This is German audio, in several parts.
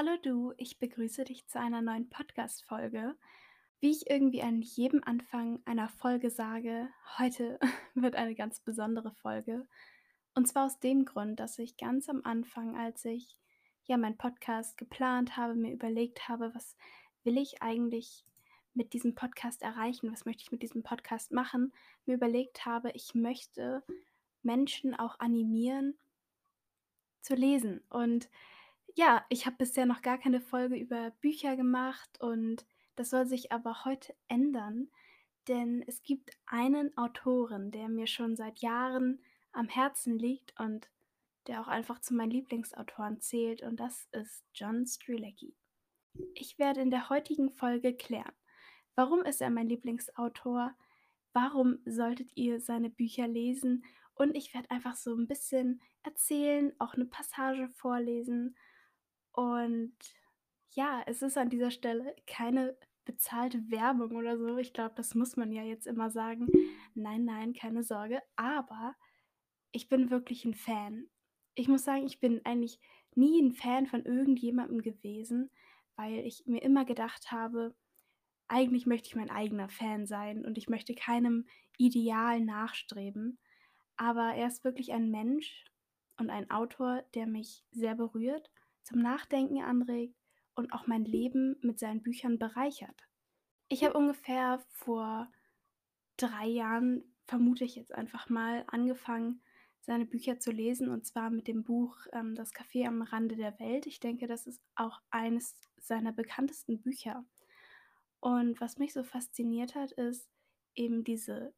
Hallo du, ich begrüße dich zu einer neuen Podcast-Folge. Wie ich irgendwie an jedem Anfang einer Folge sage, heute wird eine ganz besondere Folge. Und zwar aus dem Grund, dass ich ganz am Anfang, als ich ja meinen Podcast geplant habe, mir überlegt habe, was will ich eigentlich mit diesem Podcast erreichen, was möchte ich mit diesem Podcast machen, mir überlegt habe, ich möchte Menschen auch animieren zu lesen. Und ja, ich habe bisher noch gar keine Folge über Bücher gemacht und das soll sich aber heute ändern, denn es gibt einen Autoren, der mir schon seit Jahren am Herzen liegt und der auch einfach zu meinen Lieblingsautoren zählt und das ist John Strzelecki. Ich werde in der heutigen Folge klären, warum ist er mein Lieblingsautor, warum solltet ihr seine Bücher lesen und ich werde einfach so ein bisschen erzählen, auch eine Passage vorlesen und ja, es ist an dieser Stelle keine bezahlte Werbung oder so. Ich glaube, das muss man ja jetzt immer sagen. Nein, nein, keine Sorge. Aber ich bin wirklich ein Fan. Ich muss sagen, ich bin eigentlich nie ein Fan von irgendjemandem gewesen, weil ich mir immer gedacht habe, eigentlich möchte ich mein eigener Fan sein und ich möchte keinem Ideal nachstreben. Aber er ist wirklich ein Mensch und ein Autor, der mich sehr berührt zum Nachdenken anregt und auch mein Leben mit seinen Büchern bereichert. Ich habe ungefähr vor drei Jahren, vermute ich jetzt einfach mal, angefangen, seine Bücher zu lesen und zwar mit dem Buch ähm, Das Café am Rande der Welt. Ich denke, das ist auch eines seiner bekanntesten Bücher. Und was mich so fasziniert hat, ist eben diese,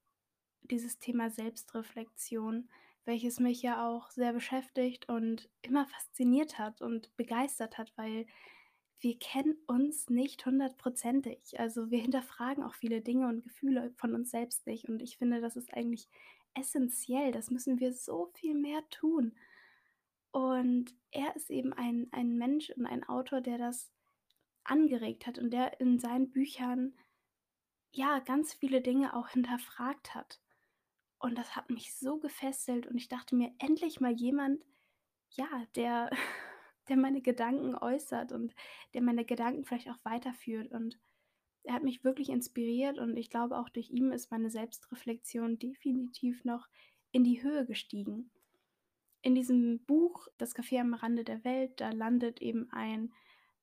dieses Thema Selbstreflexion, welches mich ja auch sehr beschäftigt und immer fasziniert hat und begeistert hat, weil wir kennen uns nicht hundertprozentig. Also wir hinterfragen auch viele Dinge und Gefühle von uns selbst nicht. Und ich finde, das ist eigentlich essentiell. Das müssen wir so viel mehr tun. Und er ist eben ein, ein Mensch und ein Autor, der das angeregt hat und der in seinen Büchern ja ganz viele Dinge auch hinterfragt hat. Und das hat mich so gefesselt und ich dachte mir, endlich mal jemand, ja, der, der meine Gedanken äußert und der meine Gedanken vielleicht auch weiterführt. Und er hat mich wirklich inspiriert und ich glaube, auch durch ihn ist meine Selbstreflexion definitiv noch in die Höhe gestiegen. In diesem Buch Das Café am Rande der Welt, da landet eben ein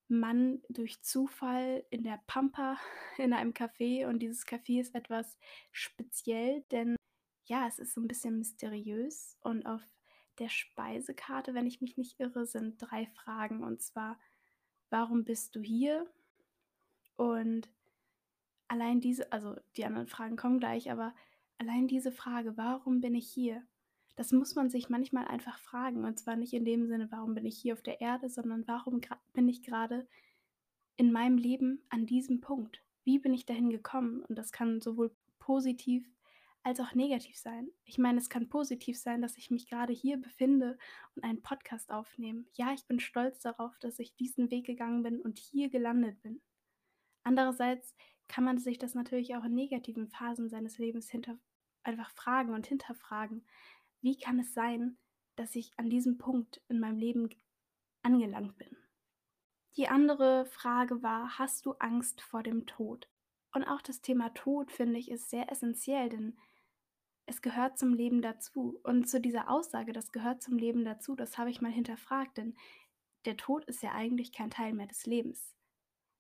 Mann durch Zufall in der Pampa in einem Café und dieses Café ist etwas speziell, denn ja, es ist so ein bisschen mysteriös und auf der Speisekarte, wenn ich mich nicht irre, sind drei Fragen und zwar: „Warum bist du hier?“ Und allein diese also, die anderen Fragen kommen gleich, aber allein diese Frage: „Warum bin ich hier?“ Das muss man sich manchmal einfach fragen und zwar nicht in dem Sinne: „Warum bin ich hier auf der Erde“, sondern: „Warum bin ich gerade in meinem Leben an diesem Punkt? Wie bin ich dahin gekommen?“ Und das kann sowohl positiv als auch negativ sein. Ich meine, es kann positiv sein, dass ich mich gerade hier befinde und einen Podcast aufnehme. Ja, ich bin stolz darauf, dass ich diesen Weg gegangen bin und hier gelandet bin. Andererseits kann man sich das natürlich auch in negativen Phasen seines Lebens hinter einfach fragen und hinterfragen. Wie kann es sein, dass ich an diesem Punkt in meinem Leben angelangt bin? Die andere Frage war, hast du Angst vor dem Tod? Und auch das Thema Tod, finde ich, ist sehr essentiell, denn es gehört zum Leben dazu. Und zu dieser Aussage, das gehört zum Leben dazu, das habe ich mal hinterfragt, denn der Tod ist ja eigentlich kein Teil mehr des Lebens.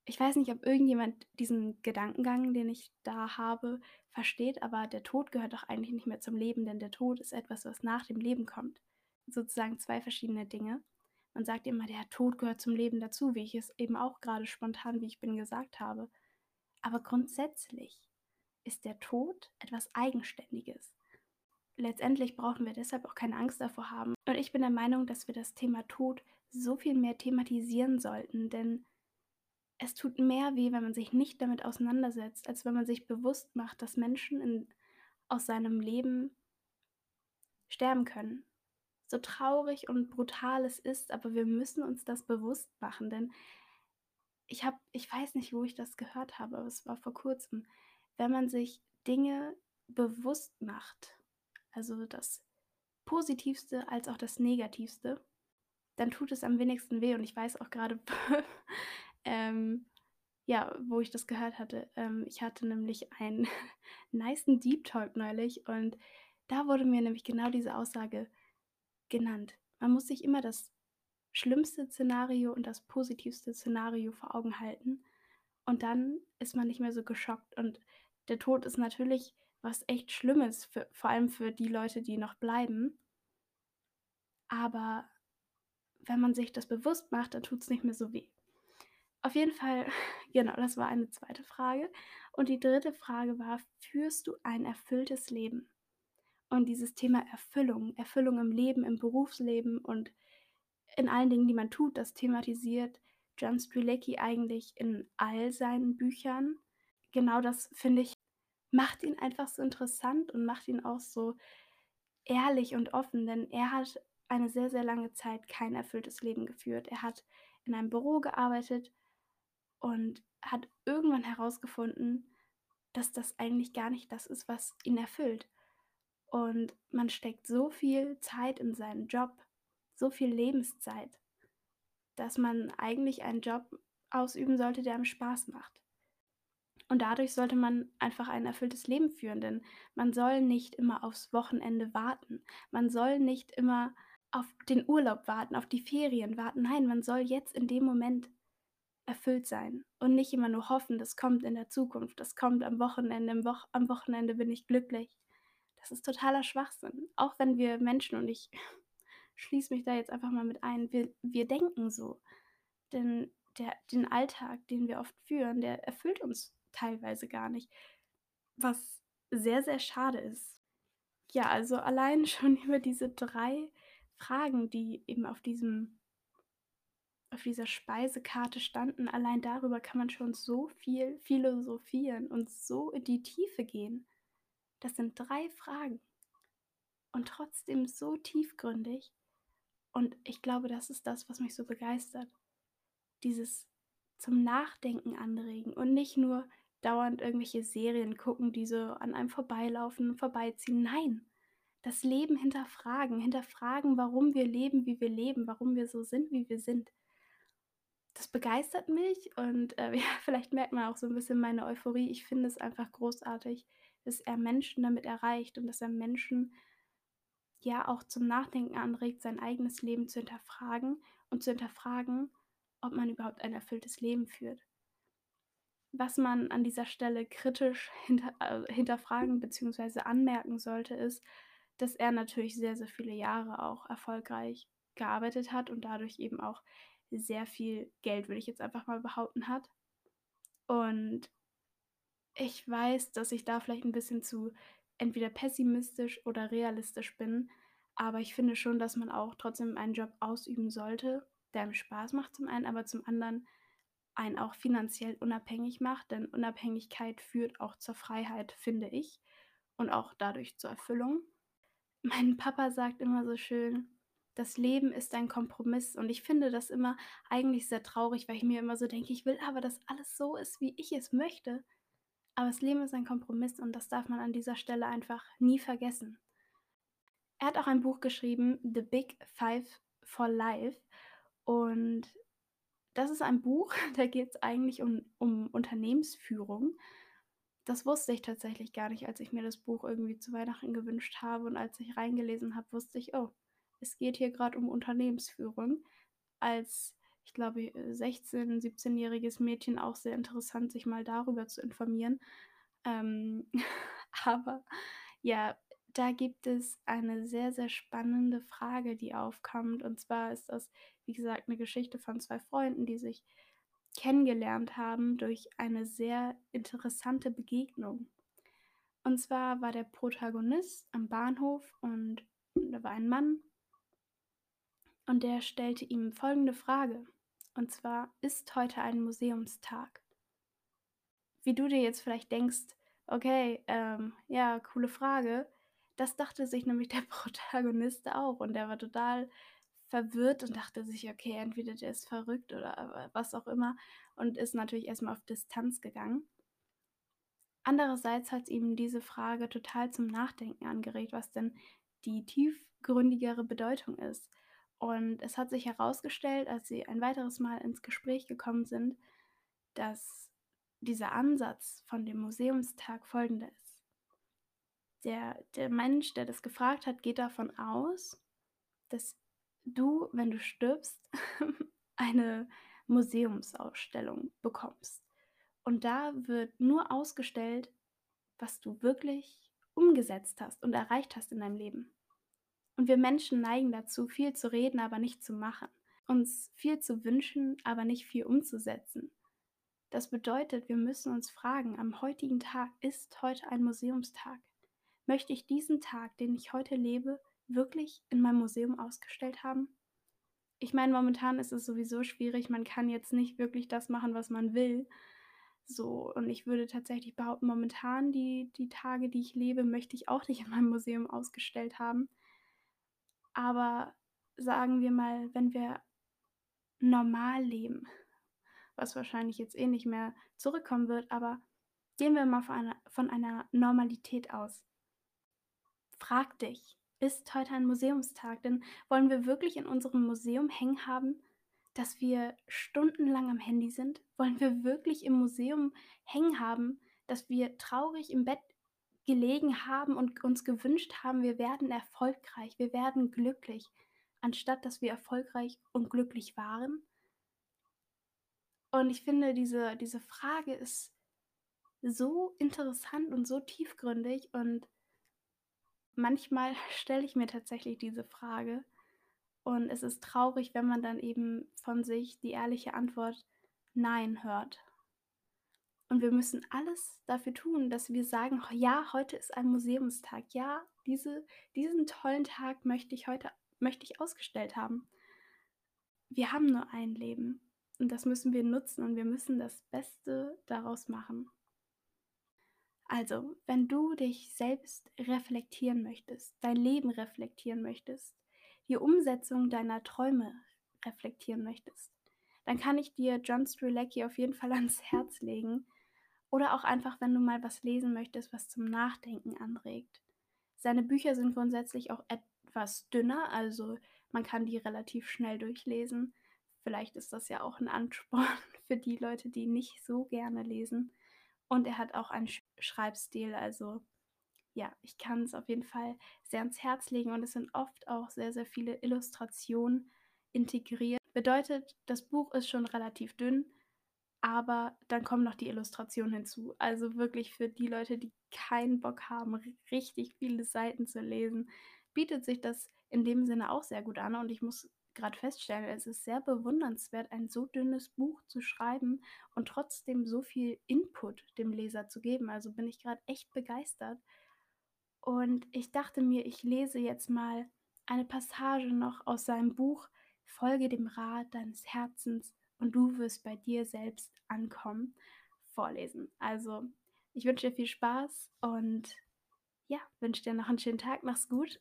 Ich weiß nicht, ob irgendjemand diesen Gedankengang, den ich da habe, versteht, aber der Tod gehört doch eigentlich nicht mehr zum Leben, denn der Tod ist etwas, was nach dem Leben kommt. Sozusagen zwei verschiedene Dinge. Man sagt immer, der Tod gehört zum Leben dazu, wie ich es eben auch gerade spontan, wie ich bin, gesagt habe. Aber grundsätzlich ist der Tod etwas Eigenständiges letztendlich brauchen wir deshalb auch keine Angst davor haben. Und ich bin der Meinung, dass wir das Thema Tod so viel mehr thematisieren sollten, denn es tut mehr weh, wenn man sich nicht damit auseinandersetzt, als wenn man sich bewusst macht, dass Menschen in, aus seinem Leben sterben können. So traurig und brutal es ist, aber wir müssen uns das bewusst machen, denn ich habe, ich weiß nicht, wo ich das gehört habe, aber es war vor kurzem, wenn man sich Dinge bewusst macht, also das Positivste als auch das Negativste, dann tut es am wenigsten weh. Und ich weiß auch gerade, ähm, ja, wo ich das gehört hatte. Ähm, ich hatte nämlich einen nicen Deep Talk neulich und da wurde mir nämlich genau diese Aussage genannt. Man muss sich immer das schlimmste Szenario und das positivste Szenario vor Augen halten und dann ist man nicht mehr so geschockt. Und der Tod ist natürlich was echt Schlimmes, für, vor allem für die Leute, die noch bleiben. Aber wenn man sich das bewusst macht, dann tut es nicht mehr so weh. Auf jeden Fall, genau, das war eine zweite Frage. Und die dritte Frage war, führst du ein erfülltes Leben? Und dieses Thema Erfüllung, Erfüllung im Leben, im Berufsleben und in allen Dingen, die man tut, das thematisiert John Strilecki eigentlich in all seinen Büchern. Genau das, finde ich, macht ihn einfach so interessant und macht ihn auch so ehrlich und offen, denn er hat eine sehr, sehr lange Zeit kein erfülltes Leben geführt. Er hat in einem Büro gearbeitet und hat irgendwann herausgefunden, dass das eigentlich gar nicht das ist, was ihn erfüllt. Und man steckt so viel Zeit in seinen Job, so viel Lebenszeit, dass man eigentlich einen Job ausüben sollte, der einem Spaß macht. Und dadurch sollte man einfach ein erfülltes Leben führen, denn man soll nicht immer aufs Wochenende warten. Man soll nicht immer auf den Urlaub warten, auf die Ferien warten. Nein, man soll jetzt in dem Moment erfüllt sein und nicht immer nur hoffen, das kommt in der Zukunft, das kommt am Wochenende, Wo am Wochenende bin ich glücklich. Das ist totaler Schwachsinn. Auch wenn wir Menschen, und ich schließe mich da jetzt einfach mal mit ein, wir, wir denken so. Denn der, den Alltag, den wir oft führen, der erfüllt uns teilweise gar nicht. Was sehr, sehr schade ist. Ja, also allein schon über diese drei Fragen, die eben auf diesem auf dieser Speisekarte standen, allein darüber kann man schon so viel philosophieren und so in die Tiefe gehen. Das sind drei Fragen und trotzdem so tiefgründig. Und ich glaube, das ist das, was mich so begeistert. Dieses zum Nachdenken anregen und nicht nur dauernd irgendwelche Serien gucken, die so an einem vorbeilaufen, vorbeiziehen. Nein, das Leben hinterfragen, hinterfragen, warum wir leben, wie wir leben, warum wir so sind, wie wir sind. Das begeistert mich und äh, ja, vielleicht merkt man auch so ein bisschen meine Euphorie. Ich finde es einfach großartig, dass er Menschen damit erreicht und dass er Menschen ja auch zum Nachdenken anregt, sein eigenes Leben zu hinterfragen und zu hinterfragen, ob man überhaupt ein erfülltes Leben führt. Was man an dieser Stelle kritisch hinter, äh, hinterfragen bzw. anmerken sollte, ist, dass er natürlich sehr, sehr viele Jahre auch erfolgreich gearbeitet hat und dadurch eben auch sehr viel Geld, würde ich jetzt einfach mal behaupten, hat. Und ich weiß, dass ich da vielleicht ein bisschen zu entweder pessimistisch oder realistisch bin, aber ich finde schon, dass man auch trotzdem einen Job ausüben sollte, der einem Spaß macht zum einen, aber zum anderen einen auch finanziell unabhängig macht, denn Unabhängigkeit führt auch zur Freiheit, finde ich, und auch dadurch zur Erfüllung. Mein Papa sagt immer so schön, das Leben ist ein Kompromiss und ich finde das immer eigentlich sehr traurig, weil ich mir immer so denke, ich will aber, dass alles so ist, wie ich es möchte. Aber das Leben ist ein Kompromiss und das darf man an dieser Stelle einfach nie vergessen. Er hat auch ein Buch geschrieben, The Big Five for Life. Und das ist ein Buch, da geht es eigentlich um, um Unternehmensführung. Das wusste ich tatsächlich gar nicht, als ich mir das Buch irgendwie zu Weihnachten gewünscht habe. Und als ich reingelesen habe, wusste ich, oh, es geht hier gerade um Unternehmensführung. Als, ich glaube, 16-, 17-jähriges Mädchen auch sehr interessant, sich mal darüber zu informieren. Ähm, aber ja, da gibt es eine sehr, sehr spannende Frage, die aufkommt. Und zwar ist das wie gesagt, eine Geschichte von zwei Freunden, die sich kennengelernt haben durch eine sehr interessante Begegnung. Und zwar war der Protagonist am Bahnhof und da war ein Mann und der stellte ihm folgende Frage. Und zwar, ist heute ein Museumstag? Wie du dir jetzt vielleicht denkst, okay, ähm, ja, coole Frage. Das dachte sich nämlich der Protagonist auch und der war total verwirrt und dachte sich, okay, entweder der ist verrückt oder was auch immer und ist natürlich erstmal auf Distanz gegangen. Andererseits hat ihm diese Frage total zum Nachdenken angeregt, was denn die tiefgründigere Bedeutung ist. Und es hat sich herausgestellt, als sie ein weiteres Mal ins Gespräch gekommen sind, dass dieser Ansatz von dem Museumstag folgender ist. Der, der Mensch, der das gefragt hat, geht davon aus, dass du, wenn du stirbst, eine Museumsausstellung bekommst. Und da wird nur ausgestellt, was du wirklich umgesetzt hast und erreicht hast in deinem Leben. Und wir Menschen neigen dazu, viel zu reden, aber nicht zu machen. Uns viel zu wünschen, aber nicht viel umzusetzen. Das bedeutet, wir müssen uns fragen, am heutigen Tag ist heute ein Museumstag. Möchte ich diesen Tag, den ich heute lebe, wirklich in meinem Museum ausgestellt haben? Ich meine, momentan ist es sowieso schwierig, man kann jetzt nicht wirklich das machen, was man will. So, und ich würde tatsächlich behaupten, momentan die, die Tage, die ich lebe, möchte ich auch nicht in meinem Museum ausgestellt haben. Aber sagen wir mal, wenn wir normal leben, was wahrscheinlich jetzt eh nicht mehr zurückkommen wird, aber gehen wir mal von einer, von einer Normalität aus. Frag dich, ist heute ein Museumstag? Denn wollen wir wirklich in unserem Museum hängen haben, dass wir stundenlang am Handy sind? Wollen wir wirklich im Museum hängen haben, dass wir traurig im Bett gelegen haben und uns gewünscht haben, wir werden erfolgreich, wir werden glücklich, anstatt dass wir erfolgreich und glücklich waren? Und ich finde, diese, diese Frage ist so interessant und so tiefgründig und manchmal stelle ich mir tatsächlich diese Frage und es ist traurig, wenn man dann eben von sich die ehrliche Antwort Nein hört. Und wir müssen alles dafür tun, dass wir sagen, ja, heute ist ein Museumstag. Ja, diese, diesen tollen Tag möchte ich heute möchte ich ausgestellt haben. Wir haben nur ein Leben und das müssen wir nutzen und wir müssen das Beste daraus machen. Also, wenn du dich selbst reflektieren möchtest, dein Leben reflektieren möchtest, die Umsetzung deiner Träume reflektieren möchtest, dann kann ich dir John Strzelecki auf jeden Fall ans Herz legen. Oder auch einfach, wenn du mal was lesen möchtest, was zum Nachdenken anregt. Seine Bücher sind grundsätzlich auch etwas dünner, also man kann die relativ schnell durchlesen. Vielleicht ist das ja auch ein Ansporn für die Leute, die nicht so gerne lesen. Und er hat auch einen Schreibstil, also ja, ich kann es auf jeden Fall sehr ans Herz legen und es sind oft auch sehr, sehr viele Illustrationen integriert. Bedeutet, das Buch ist schon relativ dünn, aber dann kommen noch die Illustrationen hinzu. Also wirklich für die Leute, die keinen Bock haben, richtig viele Seiten zu lesen, bietet sich das in dem Sinne auch sehr gut an. Und ich muss gerade feststellen, es ist sehr bewundernswert, ein so dünnes Buch zu schreiben und trotzdem so viel Input dem Leser zu geben. Also bin ich gerade echt begeistert. Und ich dachte mir, ich lese jetzt mal eine Passage noch aus seinem Buch Folge dem Rat deines Herzens und du wirst bei dir selbst ankommen vorlesen. Also, ich wünsche dir viel Spaß und ja, wünsche dir noch einen schönen Tag. Mach's gut.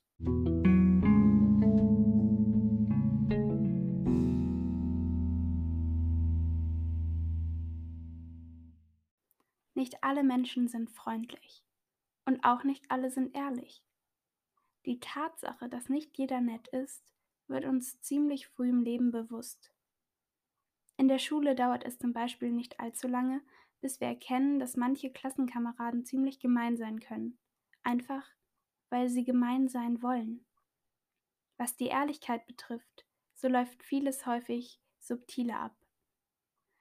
Nicht alle Menschen sind freundlich. Und auch nicht alle sind ehrlich. Die Tatsache, dass nicht jeder nett ist, wird uns ziemlich früh im Leben bewusst. In der Schule dauert es zum Beispiel nicht allzu lange, bis wir erkennen, dass manche Klassenkameraden ziemlich gemein sein können, einfach weil sie gemein sein wollen. Was die Ehrlichkeit betrifft, so läuft vieles häufig subtiler ab.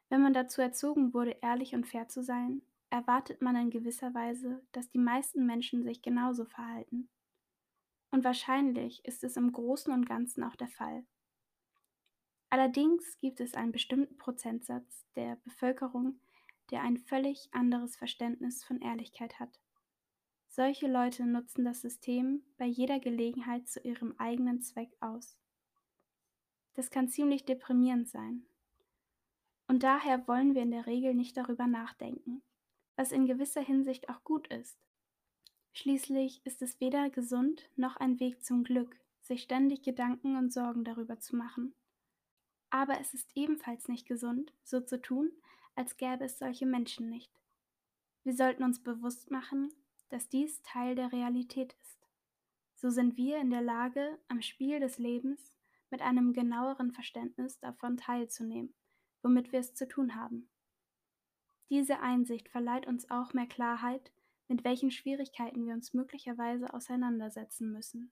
Wenn man dazu erzogen wurde, ehrlich und fair zu sein, erwartet man in gewisser Weise, dass die meisten Menschen sich genauso verhalten. Und wahrscheinlich ist es im Großen und Ganzen auch der Fall. Allerdings gibt es einen bestimmten Prozentsatz der Bevölkerung, der ein völlig anderes Verständnis von Ehrlichkeit hat. Solche Leute nutzen das System bei jeder Gelegenheit zu ihrem eigenen Zweck aus. Das kann ziemlich deprimierend sein. Und daher wollen wir in der Regel nicht darüber nachdenken, was in gewisser Hinsicht auch gut ist. Schließlich ist es weder gesund noch ein Weg zum Glück, sich ständig Gedanken und Sorgen darüber zu machen. Aber es ist ebenfalls nicht gesund, so zu tun, als gäbe es solche Menschen nicht. Wir sollten uns bewusst machen, dass dies Teil der Realität ist. So sind wir in der Lage, am Spiel des Lebens mit einem genaueren Verständnis davon teilzunehmen, womit wir es zu tun haben. Diese Einsicht verleiht uns auch mehr Klarheit, mit welchen Schwierigkeiten wir uns möglicherweise auseinandersetzen müssen.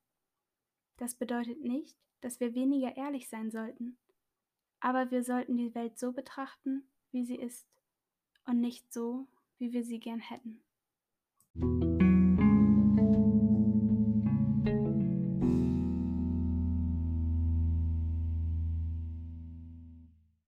Das bedeutet nicht, dass wir weniger ehrlich sein sollten, aber wir sollten die Welt so betrachten, wie sie ist, und nicht so, wie wir sie gern hätten.